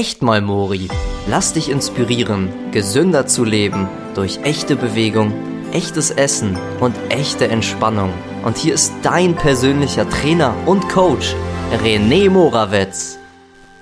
echt mal Mori. Lass dich inspirieren, gesünder zu leben durch echte Bewegung, echtes Essen und echte Entspannung. Und hier ist dein persönlicher Trainer und Coach, René Morawetz.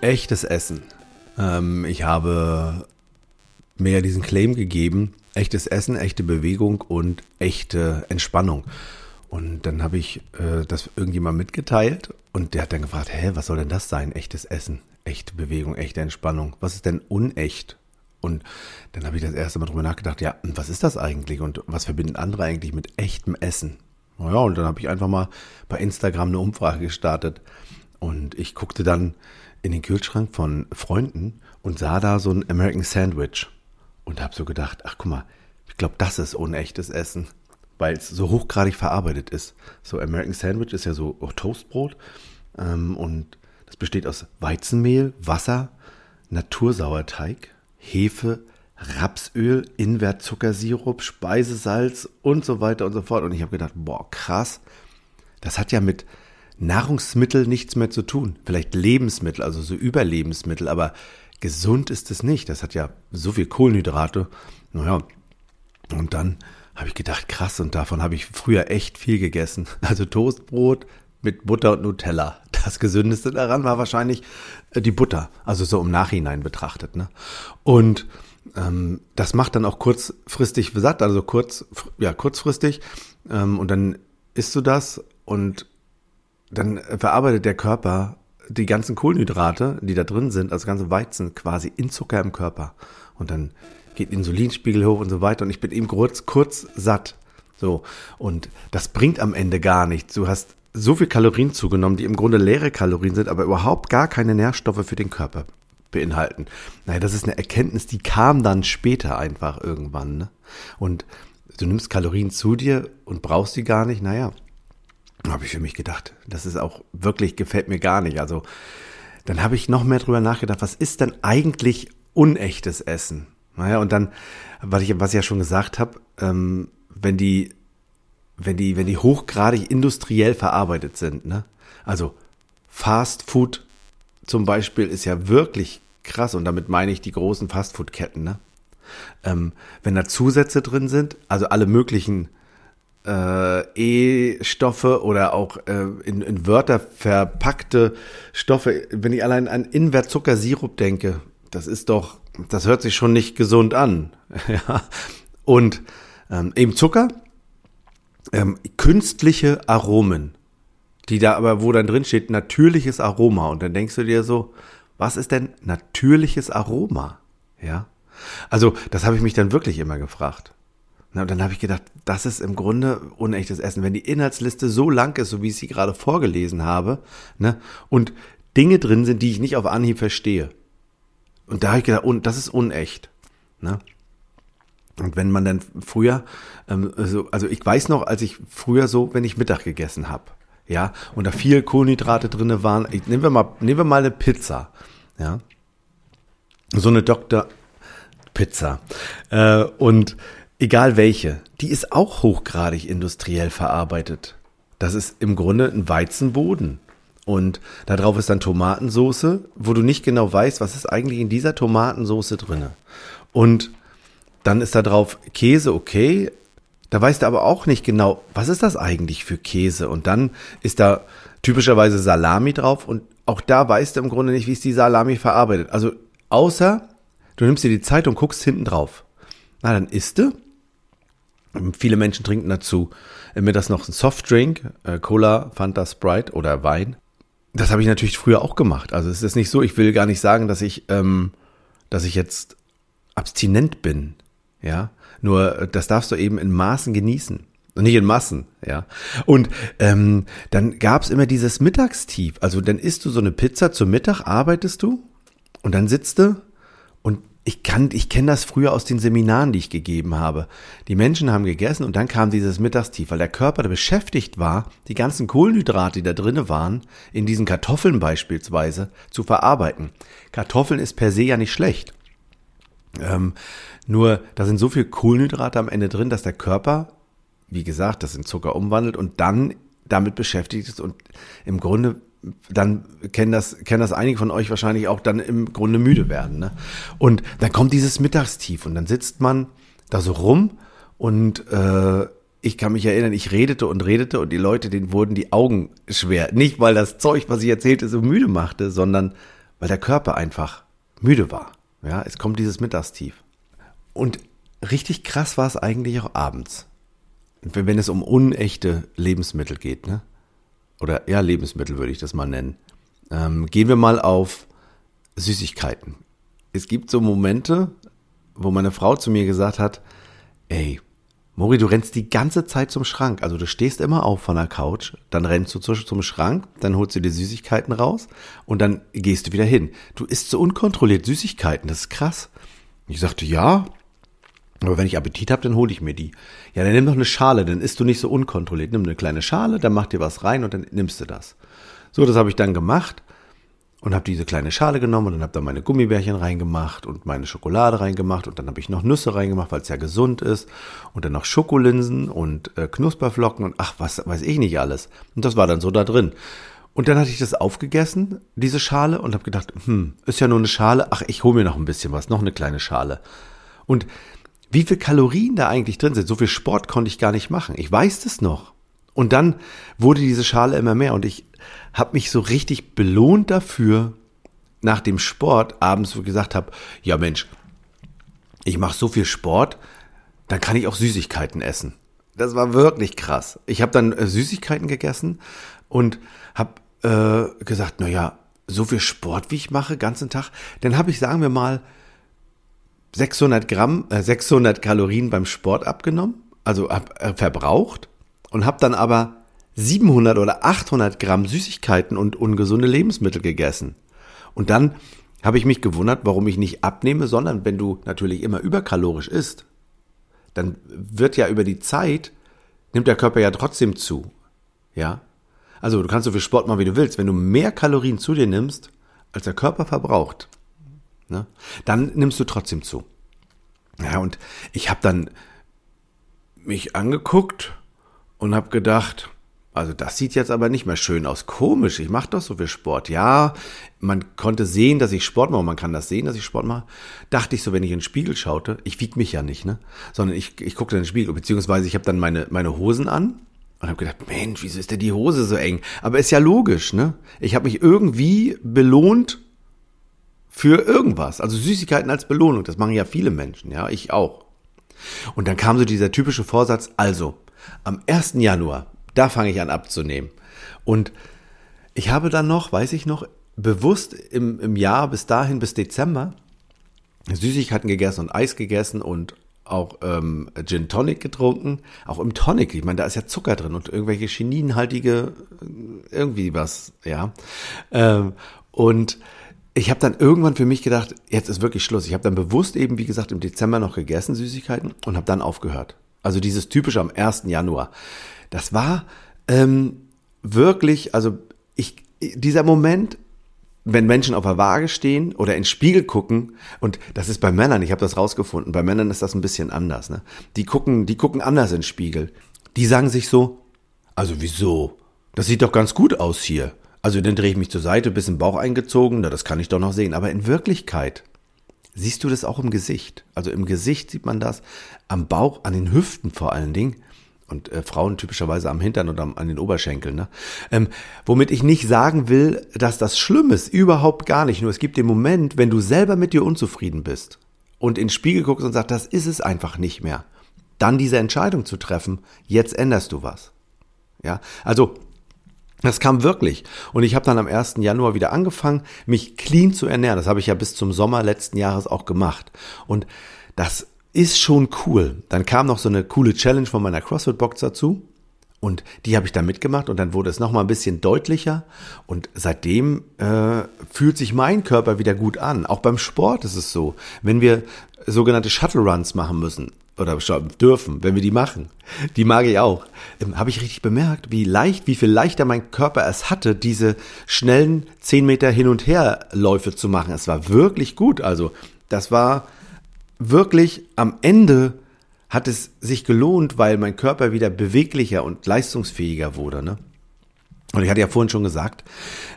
Echtes Essen. Ähm, ich habe mir diesen Claim gegeben, echtes Essen, echte Bewegung und echte Entspannung. Und dann habe ich äh, das irgendjemand mitgeteilt und der hat dann gefragt, hä, was soll denn das sein? Echtes Essen, echte Bewegung, echte Entspannung. Was ist denn unecht? Und dann habe ich das erste Mal drüber nachgedacht, ja, was ist das eigentlich und was verbinden andere eigentlich mit echtem Essen? Naja, und dann habe ich einfach mal bei Instagram eine Umfrage gestartet und ich guckte dann in den Kühlschrank von Freunden und sah da so ein American Sandwich und habe so gedacht, ach guck mal, ich glaube, das ist unechtes Essen weil es so hochgradig verarbeitet ist. So American Sandwich ist ja so Toastbrot ähm, und das besteht aus Weizenmehl, Wasser, Natursauerteig, Hefe, Rapsöl, Invertzuckersirup, Speisesalz und so weiter und so fort. Und ich habe gedacht, boah, krass, das hat ja mit Nahrungsmittel nichts mehr zu tun. Vielleicht Lebensmittel, also so Überlebensmittel, aber gesund ist es nicht. Das hat ja so viel Kohlenhydrate. Naja, und dann habe ich gedacht, krass, und davon habe ich früher echt viel gegessen. Also Toastbrot mit Butter und Nutella. Das Gesündeste daran war wahrscheinlich äh, die Butter, also so im Nachhinein betrachtet. Ne? Und ähm, das macht dann auch kurzfristig satt, also kurz, ja, kurzfristig. Ähm, und dann isst du das und dann verarbeitet der Körper die ganzen Kohlenhydrate, die da drin sind, also ganze Weizen quasi in Zucker im Körper. Und dann geht Insulinspiegel hoch und so weiter und ich bin eben kurz, kurz satt. So. Und das bringt am Ende gar nichts. Du hast so viel Kalorien zugenommen, die im Grunde leere Kalorien sind, aber überhaupt gar keine Nährstoffe für den Körper beinhalten. Naja, das ist eine Erkenntnis, die kam dann später einfach irgendwann. Ne? Und du nimmst Kalorien zu dir und brauchst sie gar nicht. Naja, habe ich für mich gedacht. Das ist auch wirklich, gefällt mir gar nicht. Also dann habe ich noch mehr drüber nachgedacht, was ist denn eigentlich unechtes Essen? Naja, und dann, was ich, was ich ja schon gesagt habe, ähm, wenn die, wenn die, wenn die hochgradig industriell verarbeitet sind, ne? Also Fast Food zum Beispiel ist ja wirklich krass und damit meine ich die großen Fastfood-Ketten, ne? Ähm, wenn da Zusätze drin sind, also alle möglichen äh, E-Stoffe oder auch äh, in, in Wörter verpackte Stoffe, wenn ich allein an Invertzuckersirup denke, das ist doch das hört sich schon nicht gesund an. ja. Und ähm, eben Zucker, ähm, künstliche Aromen, die da aber, wo dann drin steht, natürliches Aroma. Und dann denkst du dir so, was ist denn natürliches Aroma? Ja. Also, das habe ich mich dann wirklich immer gefragt. Na, und dann habe ich gedacht, das ist im Grunde unechtes Essen. Wenn die Inhaltsliste so lang ist, so wie ich sie gerade vorgelesen habe, ne, und Dinge drin sind, die ich nicht auf Anhieb verstehe, und da habe ich gedacht, und das ist unecht. Ne? Und wenn man dann früher, ähm, also, also ich weiß noch, als ich früher so, wenn ich Mittag gegessen habe, ja, und da viel Kohlenhydrate drinne waren, ich, nehmen wir mal, nehmen wir mal eine Pizza, ja, so eine Dr. Pizza äh, und egal welche, die ist auch hochgradig industriell verarbeitet. Das ist im Grunde ein Weizenboden. Und da drauf ist dann Tomatensoße, wo du nicht genau weißt, was ist eigentlich in dieser Tomatensoße drinne. Und dann ist da drauf Käse, okay. Da weißt du aber auch nicht genau, was ist das eigentlich für Käse. Und dann ist da typischerweise Salami drauf und auch da weißt du im Grunde nicht, wie ist die Salami verarbeitet. Also außer du nimmst dir die Zeit und guckst hinten drauf. Na, dann isst du. Viele Menschen trinken dazu mir das noch ein Softdrink, äh, Cola, Fanta, Sprite oder Wein. Das habe ich natürlich früher auch gemacht. Also es ist nicht so, ich will gar nicht sagen, dass ich, ähm, dass ich jetzt abstinent bin. Ja, nur äh, das darfst du eben in Maßen genießen und nicht in Massen, ja. Und ähm, dann gab's immer dieses Mittagstief. Also dann isst du so eine Pizza zum Mittag, arbeitest du und dann sitzt du und ich kann, ich kenne das früher aus den Seminaren, die ich gegeben habe. Die Menschen haben gegessen und dann kam dieses Mittagstief, weil der Körper da beschäftigt war, die ganzen Kohlenhydrate, die da drinnen waren, in diesen Kartoffeln beispielsweise, zu verarbeiten. Kartoffeln ist per se ja nicht schlecht. Ähm, nur da sind so viel Kohlenhydrate am Ende drin, dass der Körper, wie gesagt, das in Zucker umwandelt und dann damit beschäftigt ist und im Grunde dann kennen das, kennen das einige von euch wahrscheinlich auch dann im Grunde müde werden. Ne? Und dann kommt dieses Mittagstief und dann sitzt man da so rum und äh, ich kann mich erinnern, ich redete und redete und die Leute, denen wurden die Augen schwer. Nicht, weil das Zeug, was ich erzählte, so müde machte, sondern weil der Körper einfach müde war. Ja, es kommt dieses Mittagstief. Und richtig krass war es eigentlich auch abends. Wenn es um unechte Lebensmittel geht, ne? Oder ja, Lebensmittel würde ich das mal nennen. Ähm, gehen wir mal auf Süßigkeiten. Es gibt so Momente, wo meine Frau zu mir gesagt hat, ey, Mori, du rennst die ganze Zeit zum Schrank. Also du stehst immer auf von der Couch, dann rennst du zum Schrank, dann holst du dir Süßigkeiten raus und dann gehst du wieder hin. Du isst so unkontrolliert Süßigkeiten, das ist krass. Ich sagte, ja, aber wenn ich Appetit habe, dann hole ich mir die. Ja, dann nimm doch eine Schale, dann isst du nicht so unkontrolliert. Nimm eine kleine Schale, dann mach dir was rein und dann nimmst du das. So, das habe ich dann gemacht und habe diese kleine Schale genommen und dann habe da meine Gummibärchen reingemacht und meine Schokolade reingemacht und dann habe ich noch Nüsse reingemacht, weil es ja gesund ist und dann noch Schokolinsen und äh, Knusperflocken und ach, was weiß ich nicht alles. Und das war dann so da drin. Und dann hatte ich das aufgegessen, diese Schale, und habe gedacht, hm, ist ja nur eine Schale, ach, ich hole mir noch ein bisschen was, noch eine kleine Schale. Und wie viel Kalorien da eigentlich drin sind, so viel Sport konnte ich gar nicht machen. Ich weiß das noch. Und dann wurde diese Schale immer mehr und ich habe mich so richtig belohnt dafür, nach dem Sport abends, wo ich gesagt habe, ja Mensch, ich mache so viel Sport, dann kann ich auch Süßigkeiten essen. Das war wirklich krass. Ich habe dann äh, Süßigkeiten gegessen und habe äh, gesagt, na ja, so viel Sport, wie ich mache, ganzen Tag, dann habe ich, sagen wir mal, 600 Gramm, äh, 600 Kalorien beim Sport abgenommen, also hab, äh, verbraucht und habe dann aber 700 oder 800 Gramm Süßigkeiten und ungesunde Lebensmittel gegessen. Und dann habe ich mich gewundert, warum ich nicht abnehme, sondern wenn du natürlich immer überkalorisch isst, dann wird ja über die Zeit, nimmt der Körper ja trotzdem zu. Ja? Also du kannst so viel Sport machen, wie du willst. Wenn du mehr Kalorien zu dir nimmst, als der Körper verbraucht, ne, dann nimmst du trotzdem zu. Ja, und ich habe dann mich angeguckt und habe gedacht, also das sieht jetzt aber nicht mehr schön aus. Komisch, ich mache doch so viel Sport. Ja, man konnte sehen, dass ich Sport mache, man kann das sehen, dass ich Sport mache. Dachte ich so, wenn ich in den Spiegel schaute, ich wieg mich ja nicht, ne? Sondern ich, ich guckte in den Spiegel, beziehungsweise ich habe dann meine, meine Hosen an und habe gedacht, Mensch, wieso ist denn die Hose so eng? Aber ist ja logisch, ne? Ich habe mich irgendwie belohnt für irgendwas. Also Süßigkeiten als Belohnung, das machen ja viele Menschen, ja, ich auch. Und dann kam so dieser typische Vorsatz, also am 1. Januar da fange ich an abzunehmen. Und ich habe dann noch, weiß ich noch, bewusst im, im Jahr bis dahin, bis Dezember, Süßigkeiten gegessen und Eis gegessen und auch ähm, Gin Tonic getrunken. Auch im Tonic, ich meine, da ist ja Zucker drin und irgendwelche chininhaltige, äh, irgendwie was, ja. Ähm, und ich habe dann irgendwann für mich gedacht, jetzt ist wirklich Schluss. Ich habe dann bewusst eben, wie gesagt, im Dezember noch gegessen, Süßigkeiten, und habe dann aufgehört. Also dieses typische am 1. Januar. Das war ähm, wirklich, also ich, dieser Moment, wenn Menschen auf der Waage stehen oder in den Spiegel gucken, und das ist bei Männern, ich habe das rausgefunden, bei Männern ist das ein bisschen anders, ne? Die gucken, die gucken anders in den Spiegel. Die sagen sich so, also wieso? Das sieht doch ganz gut aus hier. Also dann drehe ich mich zur Seite, bisschen Bauch eingezogen, na, das kann ich doch noch sehen. Aber in Wirklichkeit siehst du das auch im Gesicht. Also im Gesicht sieht man das, am Bauch, an den Hüften vor allen Dingen. Und äh, Frauen typischerweise am Hintern und am, an den Oberschenkeln. Ne? Ähm, womit ich nicht sagen will, dass das schlimm ist. Überhaupt gar nicht. Nur es gibt den Moment, wenn du selber mit dir unzufrieden bist und in den Spiegel guckst und sagst, das ist es einfach nicht mehr. Dann diese Entscheidung zu treffen, jetzt änderst du was. Ja, also das kam wirklich. Und ich habe dann am 1. Januar wieder angefangen, mich clean zu ernähren. Das habe ich ja bis zum Sommer letzten Jahres auch gemacht. Und das ist schon cool. Dann kam noch so eine coole Challenge von meiner CrossFit-Box dazu. Und die habe ich dann mitgemacht und dann wurde es nochmal ein bisschen deutlicher. Und seitdem äh, fühlt sich mein Körper wieder gut an. Auch beim Sport ist es so. Wenn wir sogenannte Shuttle Runs machen müssen oder dürfen, wenn wir die machen, die mag ich auch, ähm, habe ich richtig bemerkt, wie leicht, wie viel leichter mein Körper es hatte, diese schnellen 10 Meter hin und her Läufe zu machen. Es war wirklich gut. Also das war wirklich am Ende hat es sich gelohnt, weil mein Körper wieder beweglicher und leistungsfähiger wurde. Ne? Und ich hatte ja vorhin schon gesagt,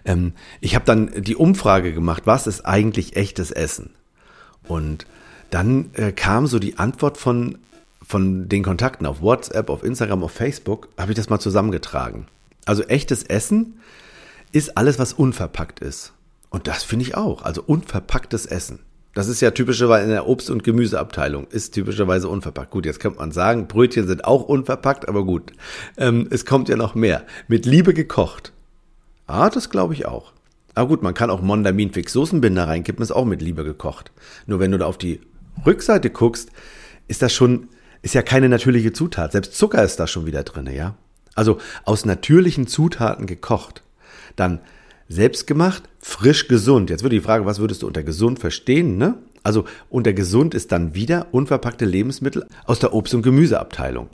ähm, ich habe dann die Umfrage gemacht, was ist eigentlich echtes Essen? Und dann äh, kam so die Antwort von, von den Kontakten auf WhatsApp, auf Instagram, auf Facebook, habe ich das mal zusammengetragen. Also echtes Essen ist alles, was unverpackt ist. Und das finde ich auch. Also unverpacktes Essen. Das ist ja typischerweise in der Obst- und Gemüseabteilung, ist typischerweise unverpackt. Gut, jetzt könnte man sagen, Brötchen sind auch unverpackt, aber gut. Ähm, es kommt ja noch mehr. Mit Liebe gekocht. Ah, das glaube ich auch. Aber gut, man kann auch Mondamin Fix Soßenbinder reinkippen, ist auch mit Liebe gekocht. Nur wenn du da auf die Rückseite guckst, ist das schon, ist ja keine natürliche Zutat. Selbst Zucker ist da schon wieder drin, ja. Also aus natürlichen Zutaten gekocht. Dann selbst gemacht, frisch gesund. Jetzt wird die Frage, was würdest du unter gesund verstehen, ne? Also unter gesund ist dann wieder unverpackte Lebensmittel aus der Obst- und Gemüseabteilung.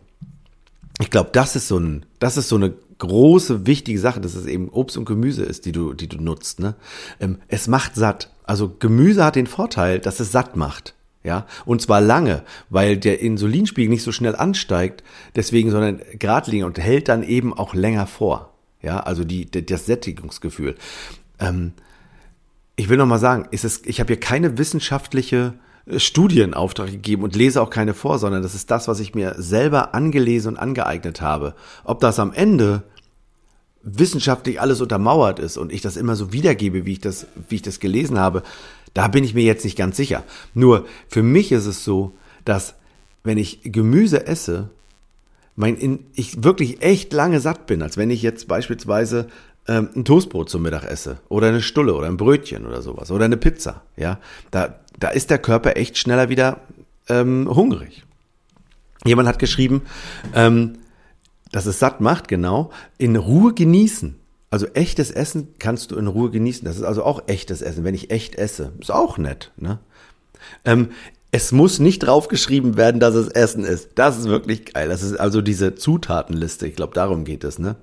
Ich glaube, das ist so ein, das ist so eine große, wichtige Sache, dass es eben Obst und Gemüse ist, die du, die du nutzt. Ne? Ähm, es macht satt. Also Gemüse hat den Vorteil, dass es satt macht. Ja, und zwar lange, weil der Insulinspiegel nicht so schnell ansteigt, deswegen, sondern geradlinig und hält dann eben auch länger vor. Ja, also die, das Sättigungsgefühl. Ähm, ich will noch mal sagen, ist es, ich habe hier keine wissenschaftliche äh, Studienauftrag gegeben und lese auch keine vor, sondern das ist das, was ich mir selber angelesen und angeeignet habe. Ob das am Ende wissenschaftlich alles untermauert ist und ich das immer so wiedergebe, wie ich das, wie ich das gelesen habe, da bin ich mir jetzt nicht ganz sicher. Nur für mich ist es so, dass wenn ich Gemüse esse, mein, in, ich wirklich echt lange satt bin, als wenn ich jetzt beispielsweise ähm, ein Toastbrot zum Mittag esse oder eine Stulle oder ein Brötchen oder sowas oder eine Pizza. Ja, da, da ist der Körper echt schneller wieder ähm, hungrig. Jemand hat geschrieben, ähm, dass es satt macht, genau, in Ruhe genießen. Also echtes Essen kannst du in Ruhe genießen. Das ist also auch echtes Essen, wenn ich echt esse. Ist auch nett. Ne? Ähm, es muss nicht draufgeschrieben werden, dass es Essen ist. Das ist wirklich geil. Das ist also diese Zutatenliste. Ich glaube, darum geht es. Ne?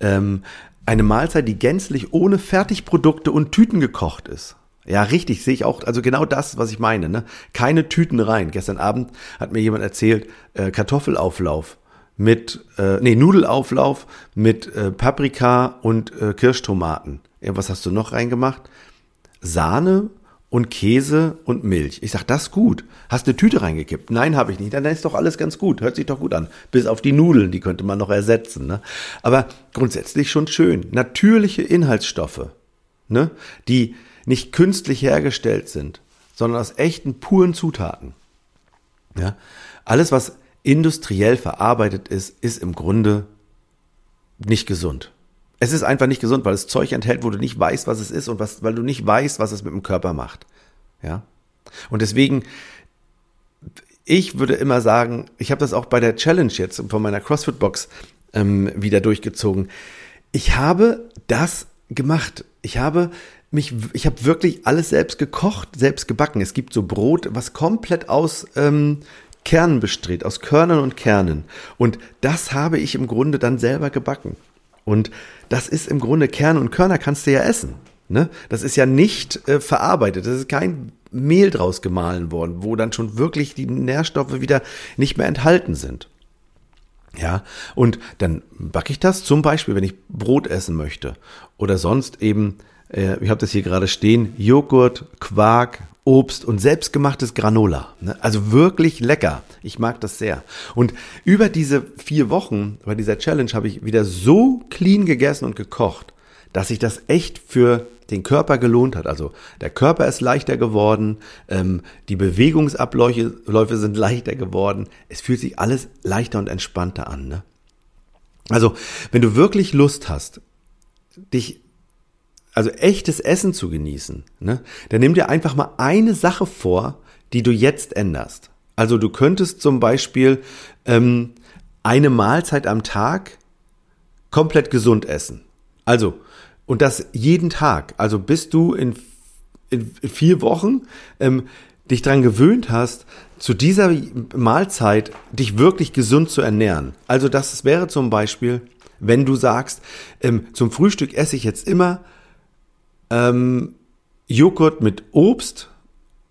Ähm, eine Mahlzeit, die gänzlich ohne Fertigprodukte und Tüten gekocht ist. Ja, richtig, sehe ich auch. Also genau das, was ich meine. Ne? Keine Tüten rein. Gestern Abend hat mir jemand erzählt, äh, Kartoffelauflauf mit, äh, nee, Nudelauflauf mit äh, Paprika und äh, Kirschtomaten. Ja, was hast du noch reingemacht? Sahne und Käse und Milch. Ich sag, das ist gut. Hast eine Tüte reingekippt? Nein, habe ich nicht. Dann ist doch alles ganz gut. Hört sich doch gut an. Bis auf die Nudeln, die könnte man noch ersetzen. Ne? Aber grundsätzlich schon schön. Natürliche Inhaltsstoffe, ne? die nicht künstlich hergestellt sind, sondern aus echten, puren Zutaten. Ja? Alles, was industriell verarbeitet ist, ist im Grunde nicht gesund. Es ist einfach nicht gesund, weil es Zeug enthält, wo du nicht weißt, was es ist und was, weil du nicht weißt, was es mit dem Körper macht. Ja. Und deswegen, ich würde immer sagen, ich habe das auch bei der Challenge jetzt von meiner CrossFit Box ähm, wieder durchgezogen. Ich habe das gemacht. Ich habe mich, ich habe wirklich alles selbst gekocht, selbst gebacken. Es gibt so Brot, was komplett aus ähm, Kernen besteht, aus Körnern und Kernen. Und das habe ich im Grunde dann selber gebacken. Und das ist im Grunde Kern und Körner kannst du ja essen. Ne? Das ist ja nicht äh, verarbeitet. Das ist kein Mehl draus gemahlen worden, wo dann schon wirklich die Nährstoffe wieder nicht mehr enthalten sind. Ja, und dann backe ich das zum Beispiel, wenn ich Brot essen möchte oder sonst eben, äh, ich habe das hier gerade stehen, Joghurt, Quark, Obst und selbstgemachtes Granola. Ne? Also wirklich lecker. Ich mag das sehr. Und über diese vier Wochen bei dieser Challenge habe ich wieder so clean gegessen und gekocht, dass sich das echt für den Körper gelohnt hat. Also der Körper ist leichter geworden, ähm, die Bewegungsabläufe Läufe sind leichter geworden. Es fühlt sich alles leichter und entspannter an. Ne? Also wenn du wirklich Lust hast, dich also echtes Essen zu genießen, ne, dann nimm dir einfach mal eine Sache vor, die du jetzt änderst. Also du könntest zum Beispiel ähm, eine Mahlzeit am Tag komplett gesund essen. Also, und das jeden Tag. Also bis du in, in vier Wochen ähm, dich dran gewöhnt hast, zu dieser Mahlzeit dich wirklich gesund zu ernähren. Also das wäre zum Beispiel, wenn du sagst, ähm, zum Frühstück esse ich jetzt immer ähm, Joghurt mit Obst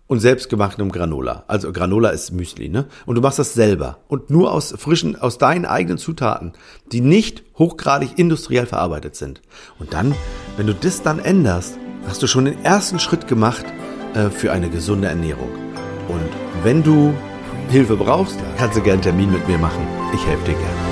und selbstgemachtem Granola. Also Granola ist Müsli, ne? Und du machst das selber und nur aus frischen, aus deinen eigenen Zutaten, die nicht hochgradig industriell verarbeitet sind. Und dann, wenn du das dann änderst, hast du schon den ersten Schritt gemacht äh, für eine gesunde Ernährung. Und wenn du Hilfe brauchst, kannst du gerne einen Termin mit mir machen. Ich helfe dir gerne.